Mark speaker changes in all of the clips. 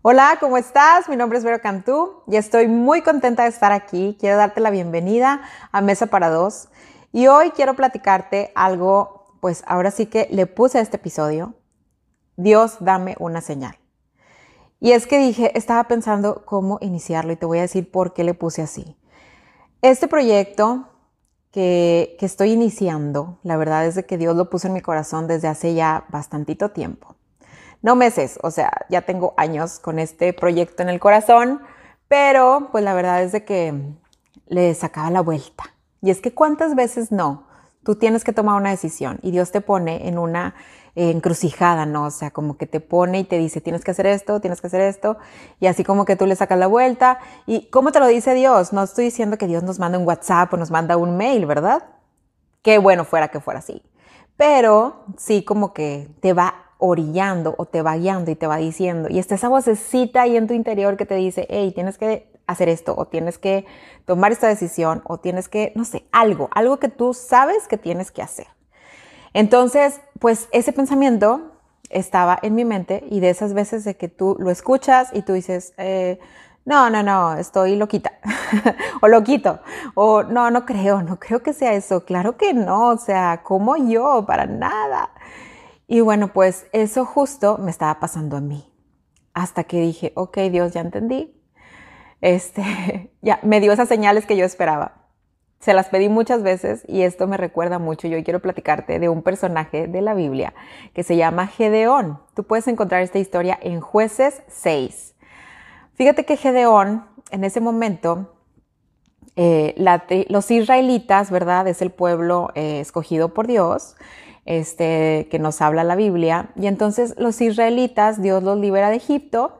Speaker 1: Hola, ¿cómo estás? Mi nombre es Vero Cantú y estoy muy contenta de estar aquí. Quiero darte la bienvenida a Mesa para Dos y hoy quiero platicarte algo, pues ahora sí que le puse a este episodio, Dios dame una señal. Y es que dije, estaba pensando cómo iniciarlo y te voy a decir por qué le puse así. Este proyecto que, que estoy iniciando, la verdad es de que Dios lo puso en mi corazón desde hace ya bastantito tiempo no meses, o sea, ya tengo años con este proyecto en el corazón, pero pues la verdad es de que le sacaba la vuelta. Y es que cuántas veces no, tú tienes que tomar una decisión y Dios te pone en una encrucijada, ¿no? O sea, como que te pone y te dice, tienes que hacer esto, tienes que hacer esto, y así como que tú le sacas la vuelta. ¿Y cómo te lo dice Dios? No estoy diciendo que Dios nos manda un WhatsApp o nos manda un mail, ¿verdad? Qué bueno fuera que fuera así. Pero sí como que te va orillando o te va guiando y te va diciendo. Y está esa vocecita ahí en tu interior que te dice, hey, tienes que hacer esto o tienes que tomar esta decisión o tienes que, no sé, algo, algo que tú sabes que tienes que hacer. Entonces, pues ese pensamiento estaba en mi mente y de esas veces de que tú lo escuchas y tú dices, eh, no, no, no, estoy loquita o loquito o no, no creo, no creo que sea eso, claro que no, o sea, como yo, para nada. Y bueno, pues eso justo me estaba pasando a mí. Hasta que dije, ok, Dios, ya entendí. Este, ya me dio esas señales que yo esperaba. Se las pedí muchas veces y esto me recuerda mucho. Yo quiero platicarte de un personaje de la Biblia que se llama Gedeón. Tú puedes encontrar esta historia en Jueces 6. Fíjate que Gedeón, en ese momento, eh, los israelitas, ¿verdad? Es el pueblo eh, escogido por Dios este, que nos habla la Biblia. Y entonces los israelitas, Dios los libera de Egipto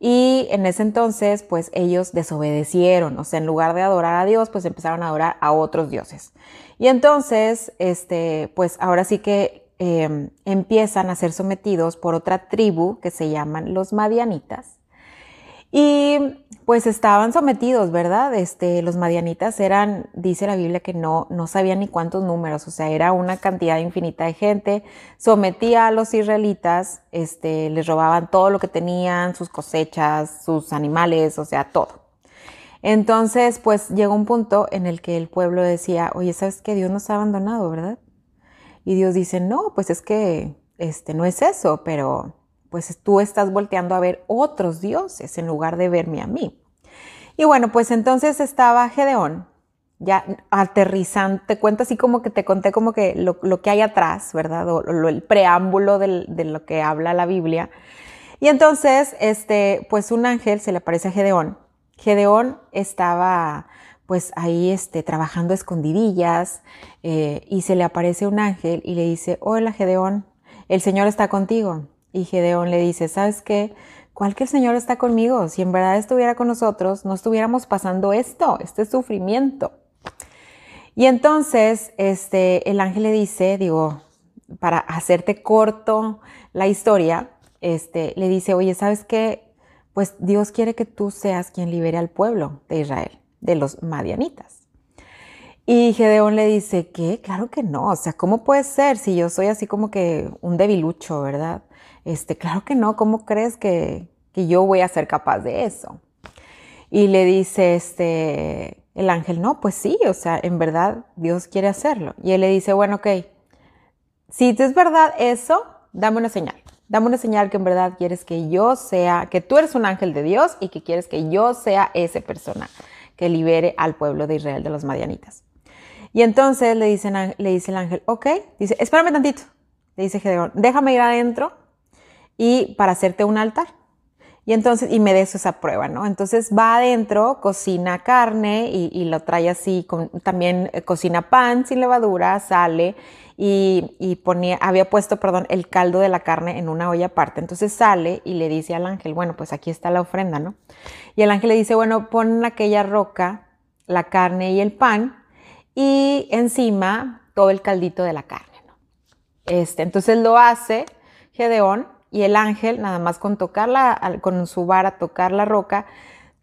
Speaker 1: y en ese entonces, pues ellos desobedecieron, o sea, en lugar de adorar a Dios, pues empezaron a adorar a otros dioses. Y entonces, este, pues ahora sí que em, empiezan a ser sometidos por otra tribu que se llaman los madianitas. Y pues estaban sometidos, ¿verdad? Este, los madianitas eran, dice la Biblia, que no, no sabían ni cuántos números, o sea, era una cantidad infinita de gente. Sometía a los israelitas, este, les robaban todo lo que tenían, sus cosechas, sus animales, o sea, todo. Entonces, pues llegó un punto en el que el pueblo decía, oye, ¿sabes que Dios nos ha abandonado, verdad? Y Dios dice, no, pues es que este, no es eso, pero pues tú estás volteando a ver otros dioses en lugar de verme a mí. Y bueno, pues entonces estaba Gedeón, ya aterrizando, te cuento así como que te conté como que lo, que hay atrás, ¿verdad? O, el preámbulo de lo que habla la Biblia. Y entonces, este, pues un ángel se le aparece a Gedeón. Gedeón estaba pues ahí este, trabajando escondidillas eh, y se le aparece un ángel y le dice, hola Gedeón, el Señor está contigo. Y Gedeón le dice, ¿sabes qué? Cualquier Señor está conmigo. Si en verdad estuviera con nosotros, no estuviéramos pasando esto, este sufrimiento. Y entonces este, el ángel le dice, digo, para hacerte corto la historia, este, le dice, oye, ¿sabes qué? Pues Dios quiere que tú seas quien libere al pueblo de Israel, de los madianitas. Y Gedeón le dice, ¿qué? Claro que no, o sea, ¿cómo puede ser si yo soy así como que un debilucho, verdad? Este, claro que no, ¿cómo crees que, yo voy a ser capaz de eso? Y le dice este, el ángel, no, pues sí, o sea, en verdad Dios quiere hacerlo. Y él le dice, bueno, ok, si es verdad eso, dame una señal. Dame una señal que en verdad quieres que yo sea, que tú eres un ángel de Dios y que quieres que yo sea ese persona que libere al pueblo de Israel de los madianitas. Y entonces le, dice el ángel, ok, dice, espérame tantito. Le dice Gedeón, déjame ir adentro y para hacerte un altar. Y entonces, y me des esa prueba, ¿no? Entonces va adentro, cocina carne y, lo trae así, con, también eh, cocina pan sin levadura, sale y, y, ponía, había puesto, perdón, el caldo de la carne en una olla aparte. Entonces sale y le dice al ángel, bueno, pues aquí está la ofrenda, ¿no? Y el ángel le dice, bueno, pon en aquella roca la carne y el pan y encima todo el caldito de la carne, ¿no? Este, entonces lo hace Gedeón y el ángel, nada más con tocarla, con su vara tocar la roca,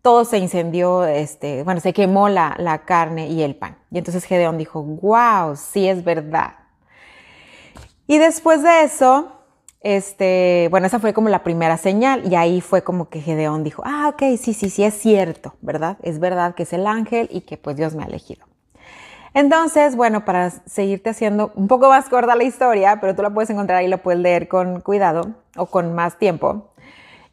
Speaker 1: todo se incendió, este, bueno, se quemó la, la carne y el pan. Y entonces Gedeón dijo, wow, sí es verdad. Y después de eso, este, bueno, esa fue como la primera señal y ahí fue como que Gedeón dijo, ah, ok, sí, sí, sí, es cierto, ¿verdad? Es verdad que es el ángel y que pues Dios me ha elegido. Entonces, bueno, para seguirte haciendo un poco más corta la historia, pero tú la puedes encontrar ahí, la puedes leer con cuidado o con más tiempo.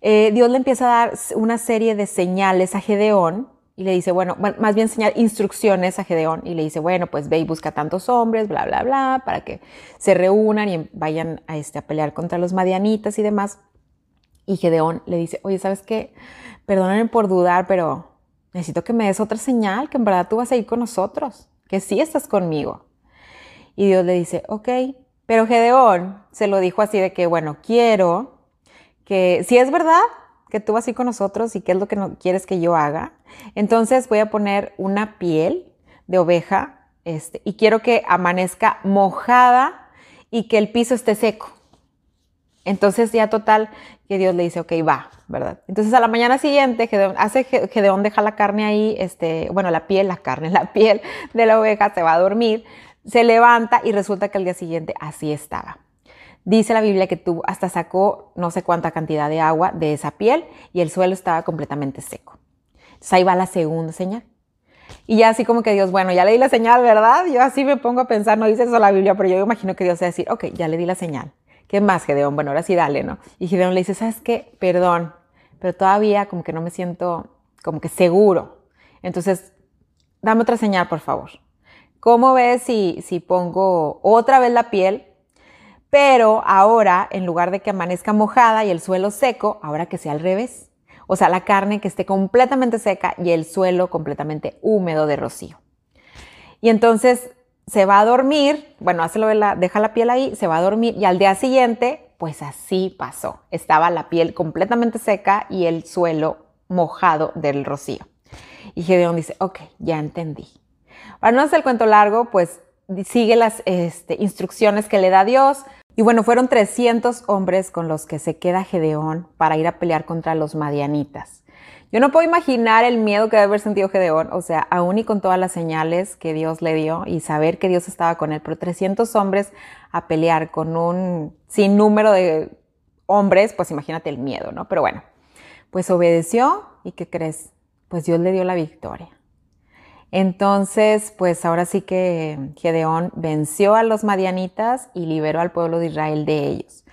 Speaker 1: Eh, Dios le empieza a dar una serie de señales a Gedeón y le dice, bueno, más bien señal instrucciones a Gedeón y le dice, bueno, pues ve y busca tantos hombres, bla, bla, bla, para que se reúnan y vayan a, este, a pelear contra los madianitas y demás. Y Gedeón le dice, oye, ¿sabes qué? Perdóname por dudar, pero necesito que me des otra señal, que en verdad tú vas a ir con nosotros que sí estás conmigo. Y Dios le dice, ok, pero Gedeón se lo dijo así de que, bueno, quiero que, si es verdad que tú vas a con nosotros y qué es lo que no quieres que yo haga, entonces voy a poner una piel de oveja este, y quiero que amanezca mojada y que el piso esté seco. Entonces ya total que Dios le dice, ok, va, ¿verdad? Entonces a la mañana siguiente, Gedeón, hace Gedeón deja la carne ahí, este, bueno, la piel, la carne, la piel de la oveja, se va a dormir, se levanta y resulta que al día siguiente así estaba. Dice la Biblia que tuvo, hasta sacó no sé cuánta cantidad de agua de esa piel y el suelo estaba completamente seco. Entonces ahí va la segunda señal. Y ya así como que Dios, bueno, ya le di la señal, ¿verdad? Yo así me pongo a pensar, no dice eso la Biblia, pero yo imagino que Dios va a decir, ok, ya le di la señal. ¿Qué más, Gedeón? Bueno, ahora sí dale, ¿no? Y Gedeón le dice, ¿sabes qué? Perdón, pero todavía como que no me siento como que seguro. Entonces, dame otra señal, por favor. ¿Cómo ves si, si pongo otra vez la piel, pero ahora, en lugar de que amanezca mojada y el suelo seco, ahora que sea al revés? O sea, la carne que esté completamente seca y el suelo completamente húmedo de rocío. Y entonces se va a dormir, bueno, deja la piel ahí, se va a dormir y al día siguiente, pues así pasó. Estaba la piel completamente seca y el suelo mojado del rocío. Y Gedeón dice, ok, ya entendí. Para no hacer el cuento largo, pues sigue las este, instrucciones que le da Dios. Y bueno, fueron 300 hombres con los que se queda Gedeón para ir a pelear contra los madianitas. Yo no puedo imaginar el miedo que debe haber sentido Gedeón, o sea, aún y con todas las señales que Dios le dio y saber que Dios estaba con él, pero 300 hombres a pelear con un sinnúmero de hombres, pues imagínate el miedo, ¿no? Pero bueno, pues obedeció y ¿qué crees? Pues Dios le dio la victoria. Entonces, pues ahora sí que Gedeón venció a los madianitas y liberó al pueblo de Israel de ellos.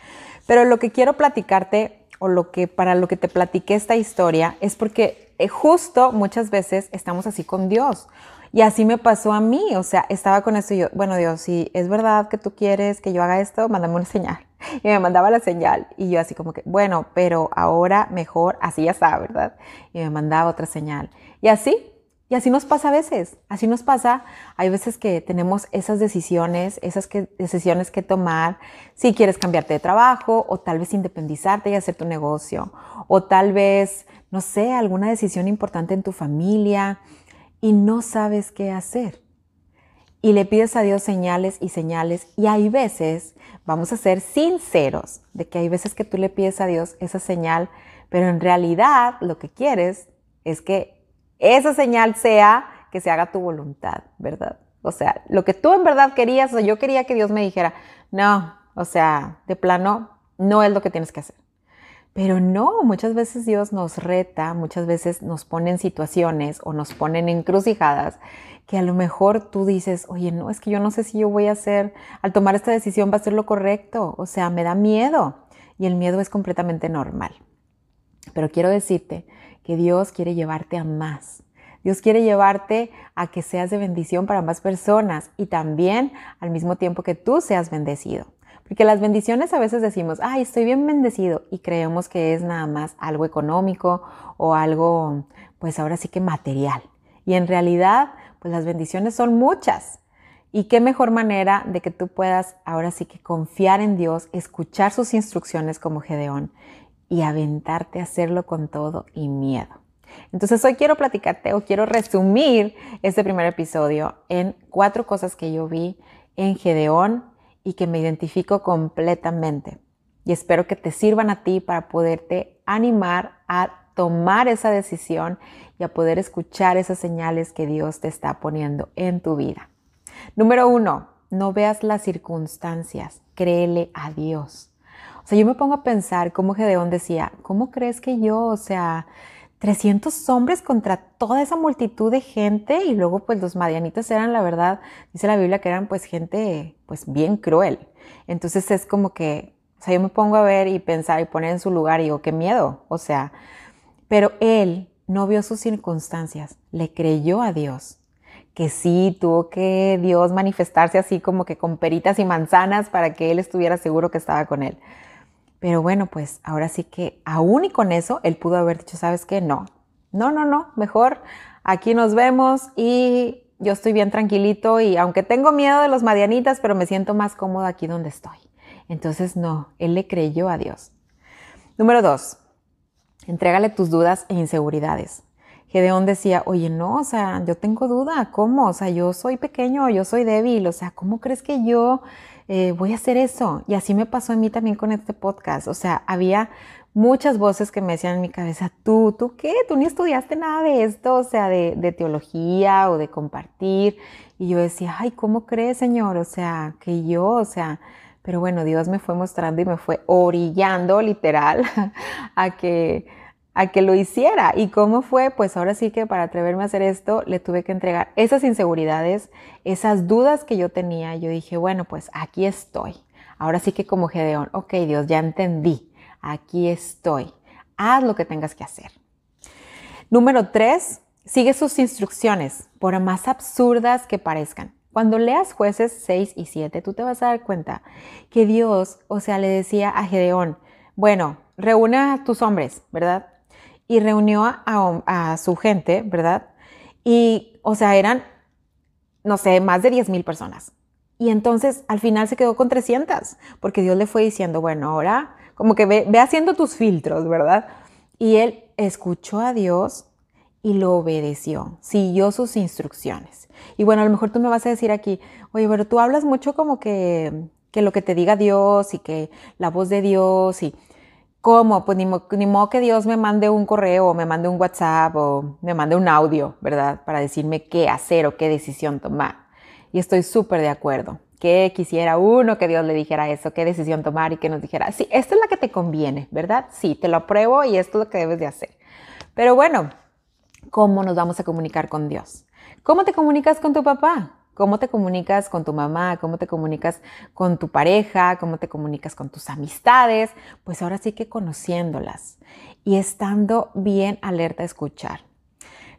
Speaker 1: Pero lo que quiero platicarte o lo que para lo que te platiqué esta historia es porque eh, justo muchas veces estamos así con Dios. Y así me pasó a mí, o sea, estaba con esto y yo, bueno Dios, si es verdad que tú quieres que yo haga esto, mándame una señal. Y me mandaba la señal y yo así como que, bueno, pero ahora mejor, así ya está, ¿verdad? Y me mandaba otra señal. Y así, y así nos pasa a veces, así nos pasa. Hay veces que tenemos esas decisiones, esas decisiones que tomar, si quieres cambiarte de trabajo o tal vez independizarte y hacer tu negocio, o tal vez, no sé, alguna decisión importante en tu familia y no sabes qué hacer. Y le pides a Dios señales y señales y hay veces, vamos a ser sinceros, de que hay veces que tú le pides a Dios esa señal, pero en realidad lo que quieres es que esa señal sea que se haga tu voluntad, ¿verdad? O sea, lo que tú en verdad querías, o yo quería que Dios me dijera, no, o sea, de plano, no es lo que tienes que hacer. Pero no, muchas veces Dios nos reta, muchas veces nos pone en situaciones o nos pone en encrucijadas que a lo mejor tú dices, oye, no, es que yo no sé si yo voy a hacer, al tomar esta decisión va a ser lo correcto, o sea, me da miedo y el miedo es completamente normal. Pero quiero decirte que Dios quiere llevarte a más. Dios quiere llevarte a que seas de bendición para más personas y también al mismo tiempo que tú seas bendecido. Porque las bendiciones a veces decimos, ay, estoy bien bendecido y creemos que es nada más algo económico o algo, pues ahora sí que material. Y en realidad, pues las bendiciones son muchas. Y qué mejor manera de que tú puedas ahora sí que confiar en Dios, escuchar sus instrucciones como Gedeón y aventarte a hacerlo con todo y miedo. Entonces hoy quiero platicarte o quiero resumir este primer episodio en cuatro cosas que yo vi en Gedeón y que me identifico completamente. Y espero que te sirvan a ti para poderte animar a tomar esa decisión y a poder escuchar esas señales que Dios te está poniendo en tu vida. Número uno, no veas las circunstancias, créele a Dios. O sea, yo me pongo a pensar cómo Gedeón decía, ¿cómo crees que yo, o sea, 300 hombres contra toda esa multitud de gente y luego pues los madianitas eran la verdad, dice la Biblia que eran pues gente pues bien cruel. Entonces es como que, o sea, yo me pongo a ver y pensar y poner en su lugar y digo, qué miedo, o sea, pero él no vio sus circunstancias, le creyó a Dios que sí, tuvo que Dios manifestarse así como que con peritas y manzanas para que él estuviera seguro que estaba con él. Pero bueno, pues ahora sí que aún y con eso, él pudo haber dicho, ¿sabes qué? No, no, no, no, mejor aquí nos vemos y yo estoy bien tranquilito y aunque tengo miedo de los madianitas, pero me siento más cómodo aquí donde estoy. Entonces, no, él le creyó a Dios. Número dos, entrégale tus dudas e inseguridades. Gedeón decía, oye, no, o sea, yo tengo duda, ¿cómo? O sea, yo soy pequeño, yo soy débil, o sea, ¿cómo crees que yo eh, voy a hacer eso? Y así me pasó a mí también con este podcast, o sea, había muchas voces que me decían en mi cabeza, tú, ¿tú qué? Tú ni estudiaste nada de esto, o sea, de, de teología o de compartir. Y yo decía, ay, ¿cómo crees, Señor? O sea, que yo, o sea, pero bueno, Dios me fue mostrando y me fue orillando literal a que a que lo hiciera. ¿Y cómo fue? Pues ahora sí que para atreverme a hacer esto, le tuve que entregar esas inseguridades, esas dudas que yo tenía. Yo dije, bueno, pues aquí estoy. Ahora sí que como Gedeón, ok Dios, ya entendí, aquí estoy. Haz lo que tengas que hacer. Número tres, sigue sus instrucciones, por más absurdas que parezcan. Cuando leas jueces 6 y 7, tú te vas a dar cuenta que Dios, o sea, le decía a Gedeón, bueno, reúne a tus hombres, ¿verdad? Y reunió a, su gente, ¿verdad? Y, o sea, eran, no sé, más de 10 mil personas. Y entonces al final se quedó con 300, porque Dios le fue diciendo, bueno, ahora como que ve, ve haciendo tus filtros, ¿verdad? Y él escuchó a Dios y lo obedeció, siguió sus instrucciones. Y bueno, a lo mejor tú me vas a decir aquí, oye, pero tú hablas mucho como que, que lo que te diga Dios y que la voz de Dios y ¿Cómo? Pues ni, modo que Dios me mande un correo o me mande un WhatsApp o me mande un audio, ¿verdad? Para decirme qué hacer o qué decisión tomar. Y estoy súper de acuerdo. Que quisiera uno que Dios le dijera eso, qué decisión tomar y que nos dijera, sí, esta es la que te conviene, ¿verdad? Sí, te lo apruebo y esto es lo que debes de hacer. Pero bueno, ¿cómo nos vamos a comunicar con Dios? ¿Cómo te comunicas con tu papá? Cómo te comunicas con tu mamá, cómo te comunicas con tu pareja, cómo te comunicas con tus amistades, pues ahora sí que conociéndolas y estando bien alerta a escuchar.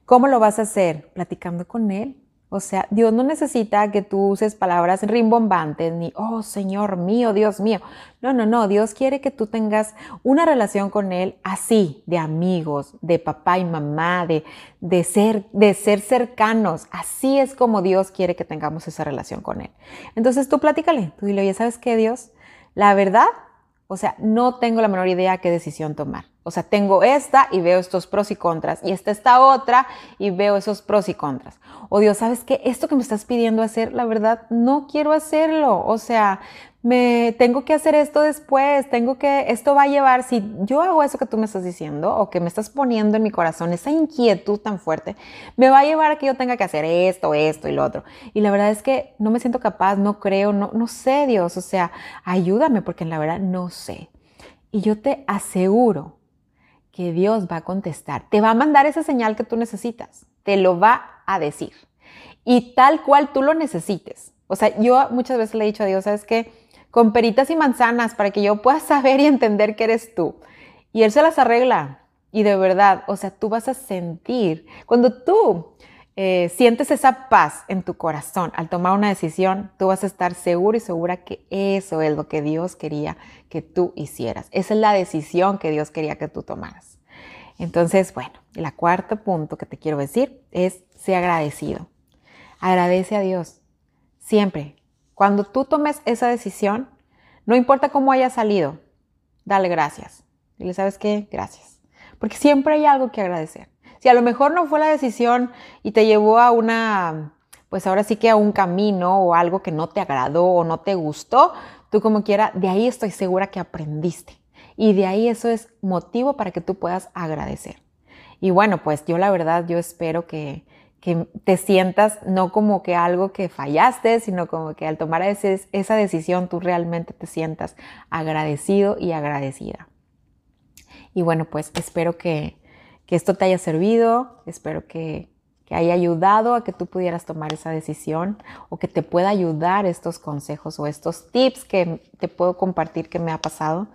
Speaker 1: ¿Cómo lo vas a hacer? Platicando con él, o sea, Dios no necesita que tú uses palabras rimbombantes ni, oh Señor mío, Dios mío. No, no, no. Dios quiere que tú tengas una relación con Él así, de amigos, de papá y mamá, de, de, ser, de ser cercanos. Así es como Dios quiere que tengamos esa relación con Él. Entonces tú platícale, tú dile, oye, ¿sabes qué, Dios? La verdad, o sea, no tengo la menor idea qué decisión tomar. O sea, tengo esta y veo estos pros y contras, y esta esta otra y veo esos pros y contras. O Dios, ¿sabes qué? Esto que me estás pidiendo hacer, la verdad, no quiero hacerlo. O sea, me tengo que hacer esto después, tengo que, esto va a llevar, si yo hago eso que tú me estás diciendo o que me estás poniendo en mi corazón, esa inquietud tan fuerte, me va a llevar a que yo tenga que hacer esto, esto y lo otro. Y la verdad es que no me siento capaz, no creo, no, no sé Dios, o sea, ayúdame porque la verdad no sé. Y yo te aseguro que Dios va a contestar. Te va a mandar esa señal que tú necesitas. Te lo va a decir. Y tal cual tú lo necesites. O sea, yo muchas veces le he dicho a Dios, ¿sabes qué? Con peritas y manzanas para que yo pueda saber y entender que eres tú. Y Él se las arregla. Y de verdad, o sea, tú vas a sentir, cuando tú eh, sientes esa paz en tu corazón al tomar una decisión, tú vas a estar seguro y segura que eso es lo que Dios quería que tú hicieras. Esa es la decisión que Dios quería que tú tomaras. Entonces, bueno, el cuarto punto que te quiero decir es ser agradecido. Agradece a Dios. Siempre. Cuando tú tomes esa decisión, no importa cómo haya salido, dale gracias. Dile, ¿sabes qué? Gracias. Porque siempre hay algo que agradecer. Si a lo mejor no fue la decisión y te llevó a una, pues ahora sí que a un camino o algo que no te agradó o no te gustó, tú como quiera, de ahí estoy segura que aprendiste. Y de ahí eso es motivo para que tú puedas agradecer. Y bueno, pues yo la verdad, yo espero que, que te sientas no como que algo que fallaste, sino como que al tomar esa decisión tú realmente te sientas agradecido y agradecida. Y bueno, pues espero que, esto te haya servido, espero que, que haya ayudado a que tú pudieras tomar esa decisión o que te pueda ayudar estos consejos o estos tips que te puedo compartir que me ha pasado,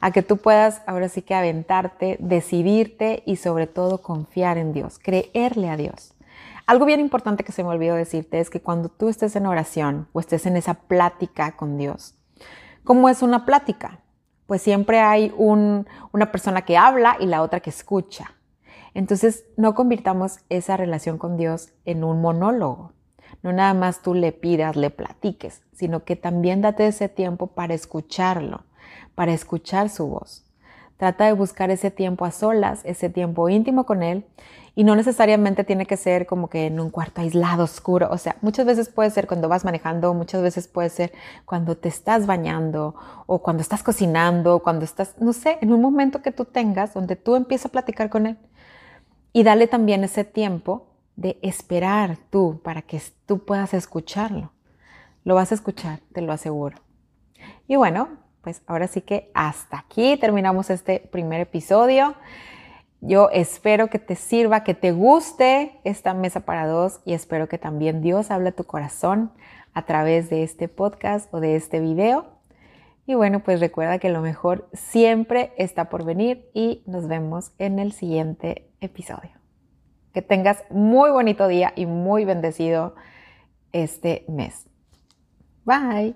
Speaker 1: a que tú puedas ahora sí que aventarte, decidirte y sobre todo confiar en Dios, creerle a Dios. Algo bien importante que se me olvidó decirte es que cuando tú estés en oración o estés en esa plática con Dios, ¿cómo es una plática? Pues siempre hay una persona que habla y la otra que escucha. Entonces, no convirtamos esa relación con Dios en un monólogo. No nada más tú le pidas, le platiques, sino que también date ese tiempo para escucharlo, para escuchar su voz. Trata de buscar ese tiempo a solas, ese tiempo íntimo con Él y no necesariamente tiene que ser como que en un cuarto aislado, oscuro. O sea, muchas veces puede ser cuando vas manejando, muchas veces puede ser cuando te estás bañando o cuando estás cocinando, cuando estás, no sé, en un momento que tú tengas donde tú empiezas a platicar con él. Y dale también ese tiempo de esperar tú para que tú puedas escucharlo. Lo vas a escuchar, te lo aseguro. Y bueno, pues ahora sí que hasta aquí terminamos este primer episodio. Yo espero que te sirva, que te guste esta mesa para dos y espero que también Dios hable a tu corazón a través de este podcast o de este video. Y bueno, pues recuerda que lo mejor siempre está por venir y nos vemos en el siguiente episodio. Que tengas muy bonito día y muy bendecido este mes. Bye.